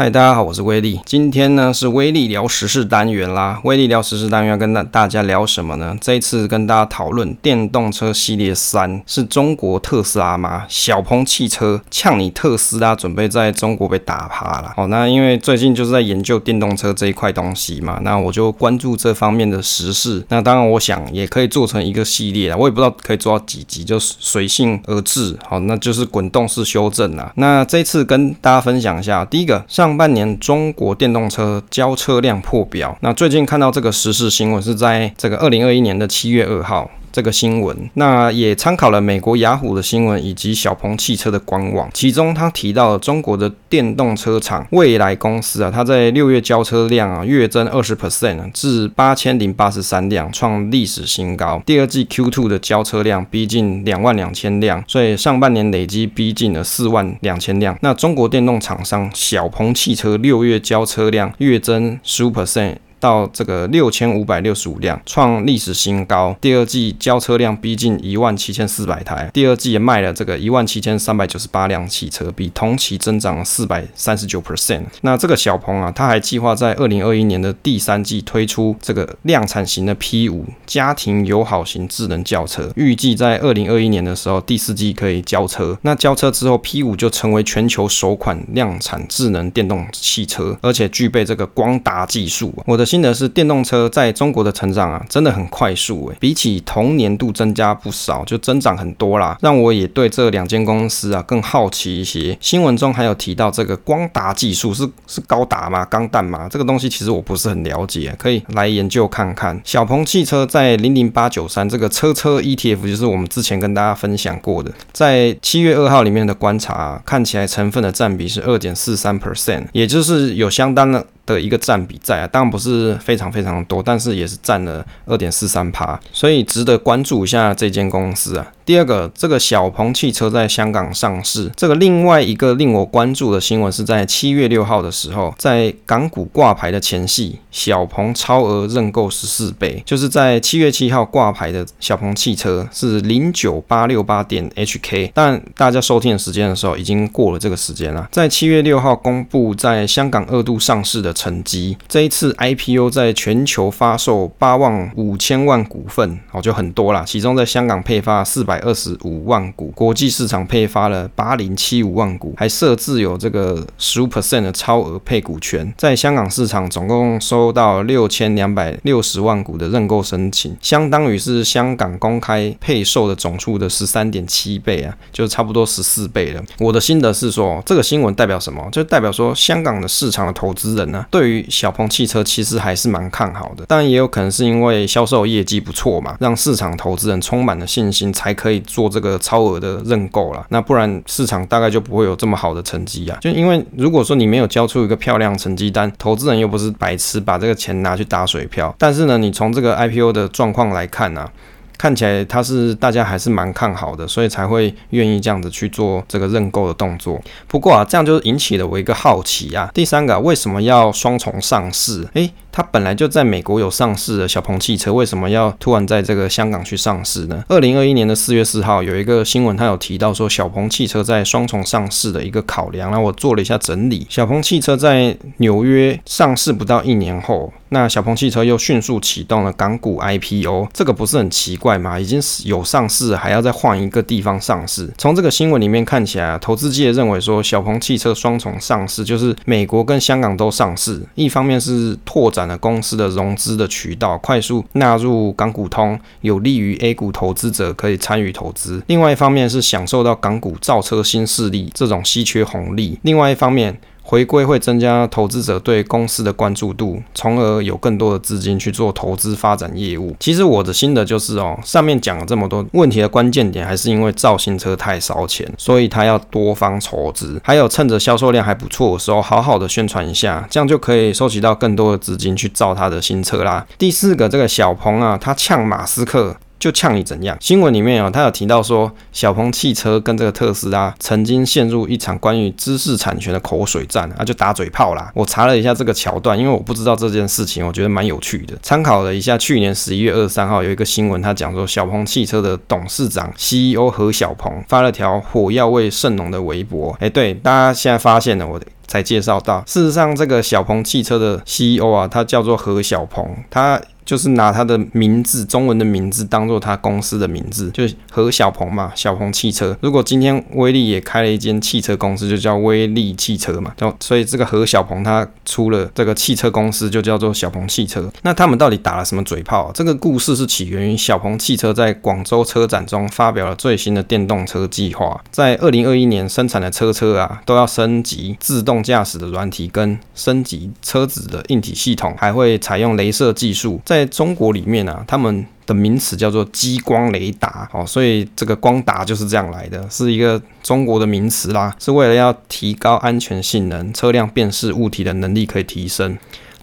嗨，大家好，我是威力。今天呢是威力聊时事单元啦。威力聊时事单元要跟大大家聊什么呢？这一次跟大家讨论电动车系列三是中国特斯拉吗？小鹏汽车呛你特斯拉，准备在中国被打趴了。好，那因为最近就是在研究电动车这一块东西嘛，那我就关注这方面的时事。那当然，我想也可以做成一个系列啊，我也不知道可以做到几集，就随性而至。好，那就是滚动式修正啦。那这次跟大家分享一下，第一个上。上半年中国电动车交车辆破表。那最近看到这个时事新闻是在这个二零二一年的七月二号。这个新闻，那也参考了美国雅虎的新闻以及小鹏汽车的官网，其中他提到了中国的电动车厂蔚来公司啊，它在六月交车量啊月增二十 percent 至八千零八十三辆，创历史新高。第二季 Q2 的交车量逼近两万两千辆，所以上半年累计逼近了四万两千辆。那中国电动厂商小鹏汽车六月交车量月增十五 percent。到这个六千五百六十五辆，创历史新高。第二季交车量逼近一万七千四百台，第二季也卖了这个一万七千三百九十八辆汽车，比同期增长四百三十九 percent。那这个小鹏啊，他还计划在二零二一年的第三季推出这个量产型的 P 五家庭友好型智能轿车，预计在二零二一年的时候第四季可以交车。那交车之后，P 五就成为全球首款量产智能电动汽车，而且具备这个光达技术。我的。新的是电动车在中国的成长啊，真的很快速诶，比起同年度增加不少，就增长很多啦，让我也对这两间公司啊更好奇一些。新闻中还有提到这个光达技术是是高达吗？钢弹吗？这个东西其实我不是很了解，可以来研究看看。小鹏汽车在零零八九三这个车车 ETF 就是我们之前跟大家分享过的，在七月二号里面的观察啊，看起来成分的占比是二点四三 percent，也就是有相当的。的一个占比在啊，当然不是非常非常多，但是也是占了二点四三趴，所以值得关注一下这间公司啊。第二个，这个小鹏汽车在香港上市，这个另外一个令我关注的新闻是在七月六号的时候，在港股挂牌的前夕，小鹏超额认购十四倍，就是在七月七号挂牌的小鹏汽车是零九八六八点 HK，但大家收听的时间的时候已经过了这个时间了，在七月六号公布在香港二度上市的。成绩，这一次 IPO 在全球发售八万五千万股份，哦，就很多啦。其中在香港配发四百二十五万股，国际市场配发了八零七五万股，还设置有这个十五 percent 的超额配股权。在香港市场总共收到六千两百六十万股的认购申请，相当于是香港公开配售的总数的十三点七倍啊，就差不多十四倍了。我的心得是说，这个新闻代表什么？就代表说香港的市场的投资人呢、对于小鹏汽车其实还是蛮看好的，但也有可能是因为销售业绩不错嘛，让市场投资人充满了信心，才可可以做这个超额的认购了。那不然市场大概就不会有这么好的成绩啊。就因为如果说你没有交出一个漂亮成绩单，投资人又不是白痴，把这个钱拿去打水漂。但是呢，你从这个 IPO 的状况来看呢、啊。看起来它是大家还是蛮看好的，所以才会愿意这样子去做这个认购的动作。不过啊，这样就引起了我一个好奇啊。第三个，为什么要双重上市？诶，它本来就在美国有上市的小鹏汽车，为什么要突然在这个香港去上市呢？二零二一年的四月四号有一个新闻，它有提到说小鹏汽车在双重上市的一个考量。那我做了一下整理，小鹏汽车在纽约上市不到一年后。那小鹏汽车又迅速启动了港股 IPO，这个不是很奇怪吗？已经有上市，还要再换一个地方上市。从这个新闻里面看起来，投资界认为说小鹏汽车双重上市，就是美国跟香港都上市，一方面是拓展公司的融资的渠道，快速纳入港股通，有利于 A 股投资者可以参与投资；另外一方面是享受到港股造车新势力这种稀缺红利；另外一方面。回归会增加投资者对公司的关注度，从而有更多的资金去做投资发展业务。其实我的心得就是哦，上面讲了这么多问题的关键点，还是因为造新车太烧钱，所以他要多方筹资，还有趁着销售量还不错的时候，好好的宣传一下，这样就可以收集到更多的资金去造他的新车啦。第四个，这个小鹏啊，他呛马斯克。就呛你怎样？新闻里面啊，他有提到说，小鹏汽车跟这个特斯拉曾经陷入一场关于知识产权的口水战啊，就打嘴炮啦。我查了一下这个桥段，因为我不知道这件事情，我觉得蛮有趣的。参考了一下去年十一月二十三号有一个新闻，他讲说小鹏汽车的董事长 CEO 何小鹏发了条火药味甚浓的微博。哎，对，大家现在发现了我才介绍到，事实上这个小鹏汽车的 CEO 啊，他叫做何小鹏，他。就是拿他的名字，中文的名字当做他公司的名字，就何小鹏嘛，小鹏汽车。如果今天威力也开了一间汽车公司，就叫威力汽车嘛，就所以这个何小鹏他出了这个汽车公司，就叫做小鹏汽车。那他们到底打了什么嘴炮？这个故事是起源于小鹏汽车在广州车展中发表了最新的电动车计划，在二零二一年生产的车车啊，都要升级自动驾驶的软体跟升级车子的硬体系统，还会采用镭射技术在。在中国里面啊，他们的名词叫做激光雷达，哦，所以这个光达就是这样来的，是一个中国的名词啦，是为了要提高安全性能，车辆辨识物体的能力可以提升。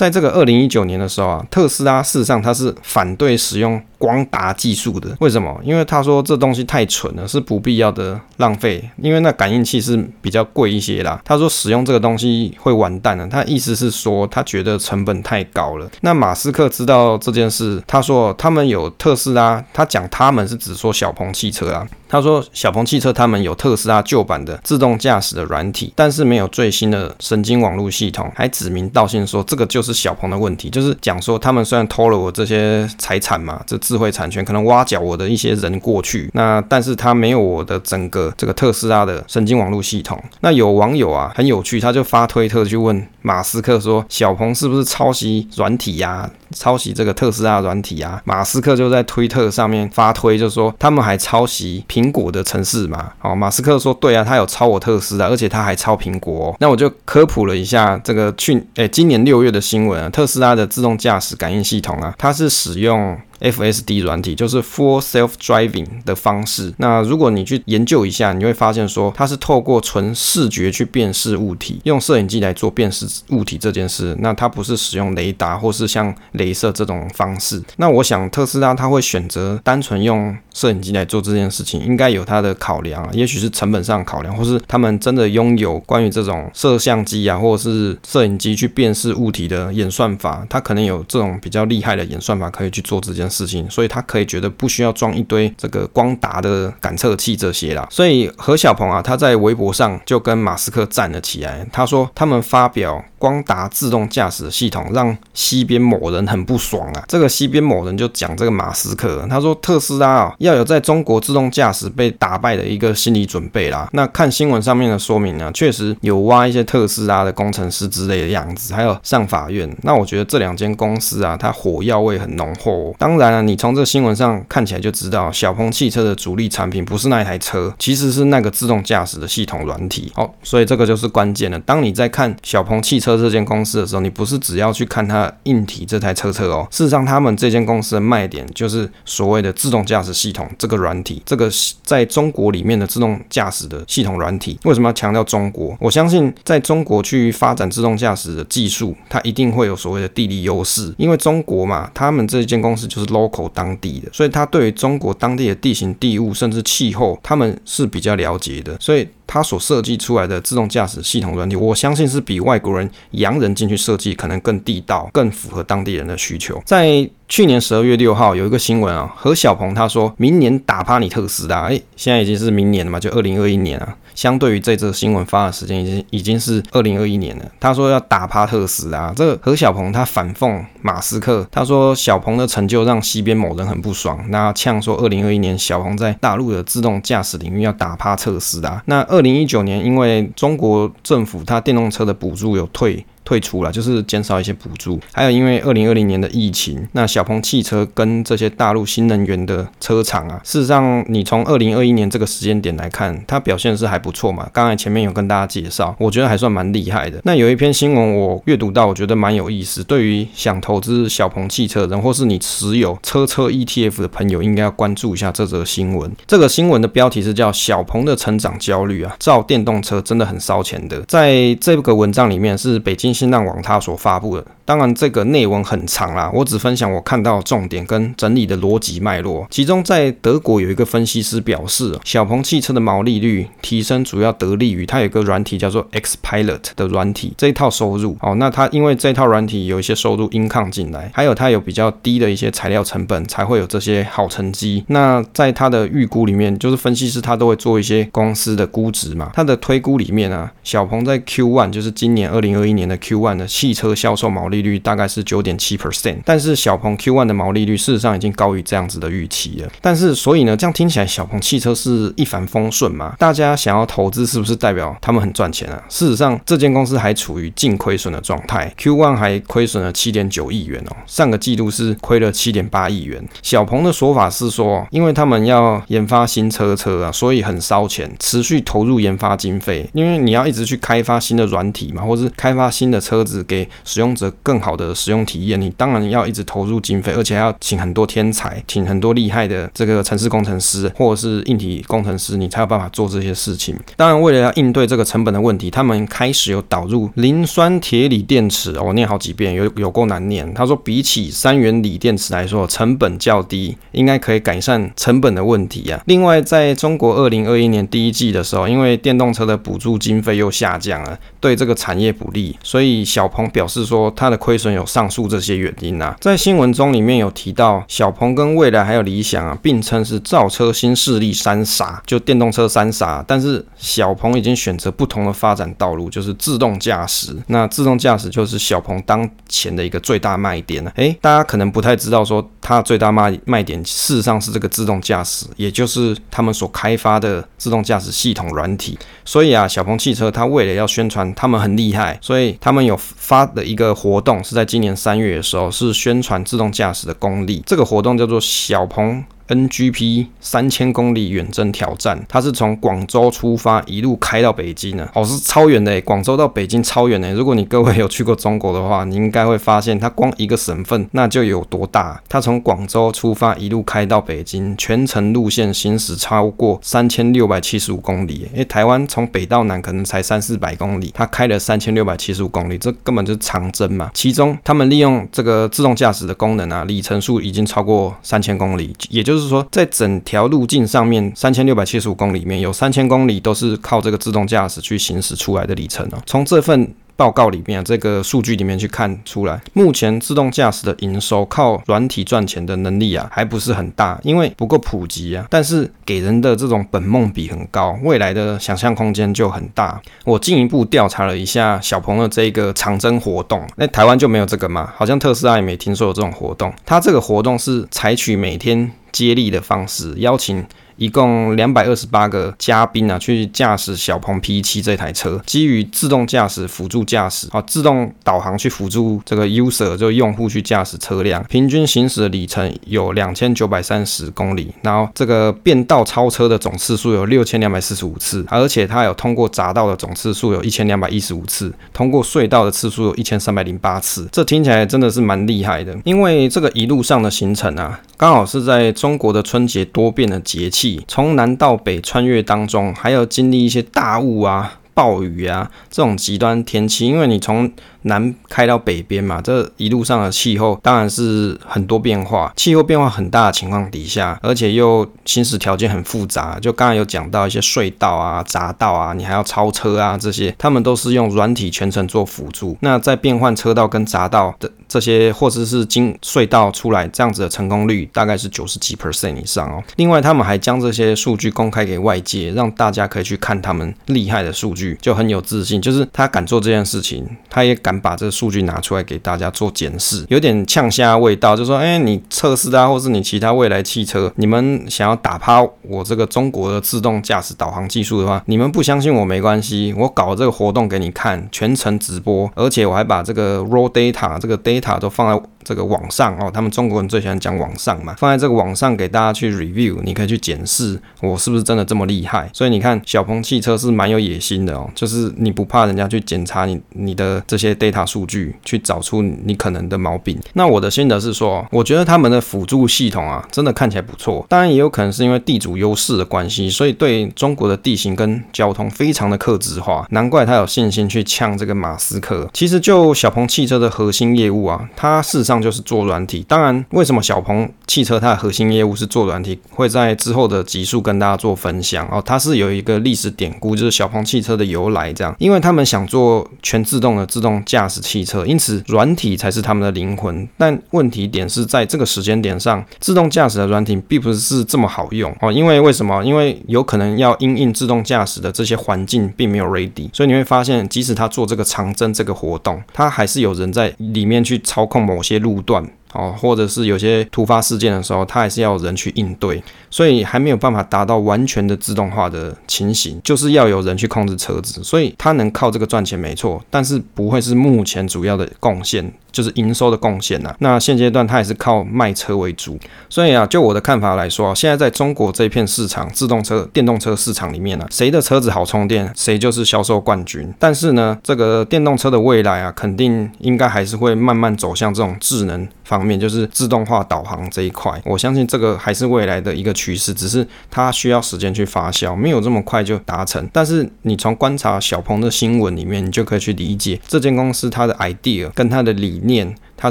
在这个二零一九年的时候啊，特斯拉事实上它是反对使用。光达技术的，为什么？因为他说这东西太蠢了，是不必要的浪费。因为那感应器是比较贵一些啦。他说使用这个东西会完蛋的。他意思是说他觉得成本太高了。那马斯克知道这件事，他说他们有特斯拉，他讲他们是只说小鹏汽车啊。他说小鹏汽车他们有特斯拉旧版的自动驾驶的软体，但是没有最新的神经网络系统，还指名道姓说这个就是小鹏的问题，就是讲说他们虽然偷了我这些财产嘛，这。智慧产权可能挖角我的一些人过去，那但是他没有我的整个这个特斯拉的神经网络系统。那有网友啊很有趣，他就发推特去问马斯克说：“小鹏是不是抄袭软体呀？抄袭这个特斯拉软体呀？”马斯克就在推特上面发推，就说他们还抄袭苹果的城市嘛。哦，马斯克说：“对啊，他有抄我特斯拉，而且他还抄苹果。”那我就科普了一下这个去诶、今年六月的新闻啊，特斯拉的自动驾驶感应系统啊，它是使用。FSD 软体就是 Full Self Driving 的方式。那如果你去研究一下，你会发现说它是透过纯视觉去辨识物体，用摄影机来做辨识物体这件事。那它不是使用雷达或是像镭射这种方式。那我想特斯拉它会选择单纯用摄影机来做这件事情，应该有它的考量啊，也许是成本上考量，或是他们真的拥有关于这种摄像机啊，或者是摄影机去辨识物体的演算法，它可能有这种比较厉害的演算法可以去做这件事。情，所以他可以觉得不需要装一堆这个光达的感测器这些啦。所以何小鹏啊，他在微博上就跟马斯克站了起来。他说他们发表光达自动驾驶系统，让西边某人很不爽啊。这个西边某人就讲这个马斯克，他说特斯拉啊要有在中国自动驾驶被打败的一个心理准备啦。那看新闻上面的说明呢，确实有挖一些特斯拉的工程师之类的样子，还有上法院。那我觉得这两间公司啊，它火药味很浓厚。当了，你从这新闻上看起来就知道，小鹏汽车的主力产品不是那一台车，其实是那个自动驾驶的系统软体。哦，所以这个就是关键了。当你在看小鹏汽车。车这间公司的时候，你不是只要去看它硬体这台车车哦，事实上他们这间公司的卖点就是所谓的自动驾驶系统这个软体，这个在中国里面的自动驾驶的系统软体。为什么要强调中国？我相信在中国去发展自动驾驶的技术，它一定会有所谓的地理优势，因为中国嘛，他们这间公司就是 local 当地的，所以他对于中国当地的地形地物甚至气候，他们是比较了解的，所以。他所设计出来的自动驾驶系统软体，我相信是比外国人洋人进去设计可能更地道，更符合当地人的需求。在去年十二月六号有一个新闻啊，何小鹏他说明年打趴你特斯拉，哎，现在已经是明年了嘛，就二零二一年啊。相对于这则新闻发的时间，已经已经是二零二一年了。他说要打趴特斯拉，这个何小鹏他反讽马斯克，他说小鹏的成就让西边某人很不爽，那呛说二零二一年小鹏在大陆的自动驾驶领域要打趴特斯拉。那二零一九年因为中国政府它电动车的补助有退。退出了，就是减少一些补助，还有因为二零二零年的疫情，那小鹏汽车跟这些大陆新能源的车厂啊，事实上你从二零二一年这个时间点来看，它表现是还不错嘛。刚才前面有跟大家介绍，我觉得还算蛮厉害的。那有一篇新闻我阅读到，我觉得蛮有意思。对于想投资小鹏汽车的人，或是你持有车车 ETF 的朋友，应该要关注一下这则新闻。这个新闻的标题是叫“小鹏的成长焦虑”啊，造电动车真的很烧钱的。在这个文章里面是北京。新浪网它所发布的。当然，这个内文很长啦，我只分享我看到重点跟整理的逻辑脉络。其中，在德国有一个分析师表示，小鹏汽车的毛利率提升主要得力于它有一个软体叫做 XPilot 的软体这一套收入。哦，那它因为这套软体有一些收入 income 进来，还有它有比较低的一些材料成本，才会有这些好成绩。那在它的预估里面，就是分析师他都会做一些公司的估值嘛，他的推估里面啊，小鹏在 Q1 就是今年二零二一年的 Q Q1 的汽车销售毛利。率大概是九点七 percent，但是小鹏 Q1 的毛利率事实上已经高于这样子的预期了。但是所以呢，这样听起来小鹏汽车是一帆风顺嘛？大家想要投资是不是代表他们很赚钱啊？事实上，这间公司还处于净亏损的状态，Q1 还亏损了七点九亿元哦，上个季度是亏了七点八亿元。小鹏的说法是说，因为他们要研发新车车啊，所以很烧钱，持续投入研发经费，因为你要一直去开发新的软体嘛，或是开发新的车子给使用者。更好的使用体验，你当然要一直投入经费，而且要请很多天才，请很多厉害的这个城市工程师或者是硬体工程师，你才有办法做这些事情。当然，为了要应对这个成本的问题，他们开始有导入磷酸铁锂电池。我念好几遍，有有够难念。他说，比起三元锂电池来说，成本较低，应该可以改善成本的问题啊。另外，在中国二零二一年第一季的时候，因为电动车的补助经费又下降了，对这个产业不利，所以所以小鹏表示说，他的亏损有上述这些原因啊，在新闻中里面有提到，小鹏跟蔚来还有理想啊，并称是造车新势力三傻，就电动车三傻。但是小鹏已经选择不同的发展道路，就是自动驾驶。那自动驾驶就是小鹏当前的一个最大卖点了。诶，大家可能不太知道，说它最大卖卖点事实上是这个自动驾驶，也就是他们所开发的自动驾驶系统软体。所以啊，小鹏汽车它为了要宣传他们很厉害，所以他们有发的一个活动是在今年三月的时候，是宣传自动驾驶的功力。这个活动叫做小鹏。NGP 三千公里远征挑战，它是从广州出发，一路开到北京呢。哦，是超远的，广州到北京超远的。如果你各位有去过中国的话，你应该会发现，它光一个省份那就有多大。它从广州出发，一路开到北京，全程路线行驶超过三千六百七十五公里。因为台湾从北到南可能才三四百公里，它开了三千六百七十五公里，这根本就是长征嘛。其中他们利用这个自动驾驶的功能啊，里程数已经超过三千公里，也就是。就是说，在整条路径上面，三千六百七十五公里里面有三千公里都是靠这个自动驾驶去行驶出来的里程啊。从这份报告里面啊，这个数据里面去看出来，目前自动驾驶的营收靠软体赚钱的能力啊，还不是很大，因为不够普及啊。但是给人的这种本梦比很高，未来的想象空间就很大。我进一步调查了一下小鹏的这个长征活动，那台湾就没有这个吗？好像特斯拉也没听说有这种活动。它这个活动是采取每天接力的方式，邀请。一共两百二十八个嘉宾啊，去驾驶小鹏 P7 这台车，基于自动驾驶辅助驾驶，啊，自动导航去辅助这个 user 就用户去驾驶车辆，平均行驶的里程有两千九百三十公里，然后这个变道超车的总次数有六千两百四十五次，而且它有通过匝道的总次数有一千两百一十五次，通过隧道的次数有一千三百零八次，这听起来真的是蛮厉害的，因为这个一路上的行程啊，刚好是在中国的春节多变的节气。从南到北穿越当中，还要经历一些大雾啊、暴雨啊这种极端天气，因为你从南开到北边嘛，这一路上的气候当然是很多变化，气候变化很大的情况底下，而且又行驶条件很复杂，就刚才有讲到一些隧道啊、匝道啊，你还要超车啊这些，他们都是用软体全程做辅助。那在变换车道跟匝道的这些，或者是经隧道出来这样子的成功率，大概是九十几 percent 以上哦。另外，他们还将这些数据公开给外界，让大家可以去看他们厉害的数据，就很有自信，就是他敢做这件事情，他也敢。把这个数据拿出来给大家做检视，有点呛虾味道，就说，哎，你测试啊，或是你其他未来汽车，你们想要打趴我这个中国的自动驾驶导航技术的话，你们不相信我没关系，我搞这个活动给你看，全程直播，而且我还把这个 raw data 这个 data 都放在这个网上哦，他们中国人最喜欢讲网上嘛，放在这个网上给大家去 review，你可以去检视我是不是真的这么厉害。所以你看，小鹏汽车是蛮有野心的哦，就是你不怕人家去检查你你的这些 data 数据，去找出你可能的毛病。那我的心得是说，我觉得他们的辅助系统啊，真的看起来不错。当然也有可能是因为地主优势的关系，所以对中国的地形跟交通非常的克制化，难怪他有信心去呛这个马斯克。其实就小鹏汽车的核心业务啊，它事实上就是做软体。当然，为什么小鹏汽车它的核心业务是做软体，会在之后的集数跟大家做分享哦。它是有一个历史典故，就是小鹏汽车的由来这样，因为他们想做全自动的自动驾驶汽车，因此软体才是他们的灵魂。但问题点是在这个时间点上，自动驾驶的软体并不是这么好用哦。因为为什么？因为有可能要因应自动驾驶的这些环境并没有 ready，所以你会发现，即使他做这个长征这个活动，他还是有人在里面去操控某些路段。哦，或者是有些突发事件的时候，它还是要有人去应对，所以还没有办法达到完全的自动化的情形，就是要有人去控制车子，所以它能靠这个赚钱没错，但是不会是目前主要的贡献。就是营收的贡献呐。那现阶段它也是靠卖车为主，所以啊，就我的看法来说啊，现在在中国这片市场，自动车、电动车市场里面呢，谁的车子好充电，谁就是销售冠军。但是呢，这个电动车的未来啊，肯定应该还是会慢慢走向这种智能方面，就是自动化导航这一块。我相信这个还是未来的一个趋势，只是它需要时间去发酵，没有这么快就达成。但是你从观察小鹏的新闻里面，你就可以去理解这间公司它的 idea 跟它的理念。它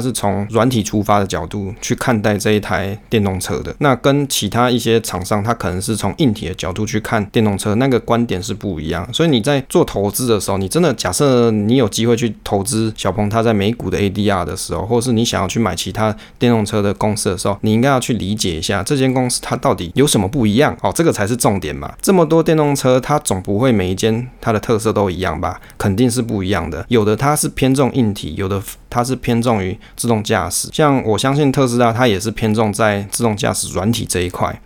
是从软体出发的角度去看待这一台电动车的，那跟其他一些厂商，它可能是从硬体的角度去看电动车，那个观点是不一样。所以你在做投资的时候，你真的假设你有机会去投资小鹏，它在美股的 ADR 的时候，或是你想要去买其他电动车的公司的时候，你应该要去理解一下这间公司它到底有什么不一样哦，这个才是重点嘛。这么多电动车，它总不会每一间它的特色都一样吧？肯定是不一样的。有的它是偏重硬体，有的它是偏重于自动驾驶，像我相信特斯拉，它也是偏重在自动驾驶软体这一块。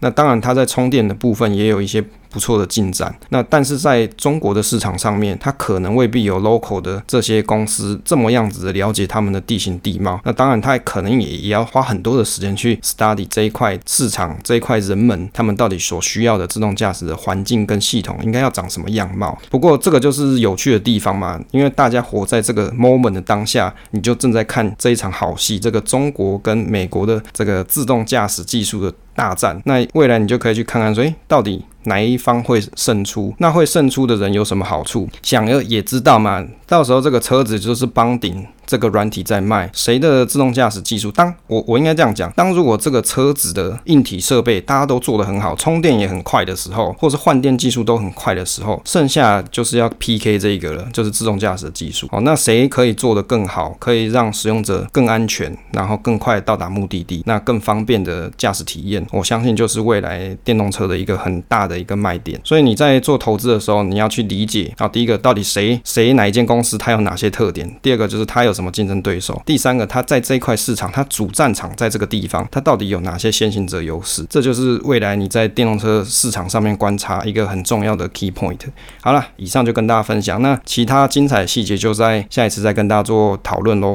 那当然，它在充电的部分也有一些。不错的进展，那但是在中国的市场上面，它可能未必有 local 的这些公司这么样子的了解他们的地形地貌。那当然，它可能也也要花很多的时间去 study 这一块市场这一块人们他们到底所需要的自动驾驶的环境跟系统应该要长什么样貌。不过这个就是有趣的地方嘛，因为大家活在这个 moment 的当下，你就正在看这一场好戏，这个中国跟美国的这个自动驾驶技术的大战。那未来你就可以去看看说，诶，到底。哪一方会胜出？那会胜出的人有什么好处？想要也知道嘛。到时候这个车子就是帮顶这个软体在卖，谁的自动驾驶技术？当我我应该这样讲，当如果这个车子的硬体设备大家都做得很好，充电也很快的时候，或是换电技术都很快的时候，剩下就是要 PK 这一个了，就是自动驾驶的技术。哦，那谁可以做得更好，可以让使用者更安全，然后更快到达目的地，那更方便的驾驶体验，我相信就是未来电动车的一个很大的一个卖点。所以你在做投资的时候，你要去理解啊，第一个到底谁谁哪一间公司它有哪些特点？第二个就是它有什么竞争对手？第三个，它在这一块市场，它主战场在这个地方，它到底有哪些先行者优势？这就是未来你在电动车市场上面观察一个很重要的 key point。好了，以上就跟大家分享，那其他精彩细节就在下一次再跟大家做讨论喽。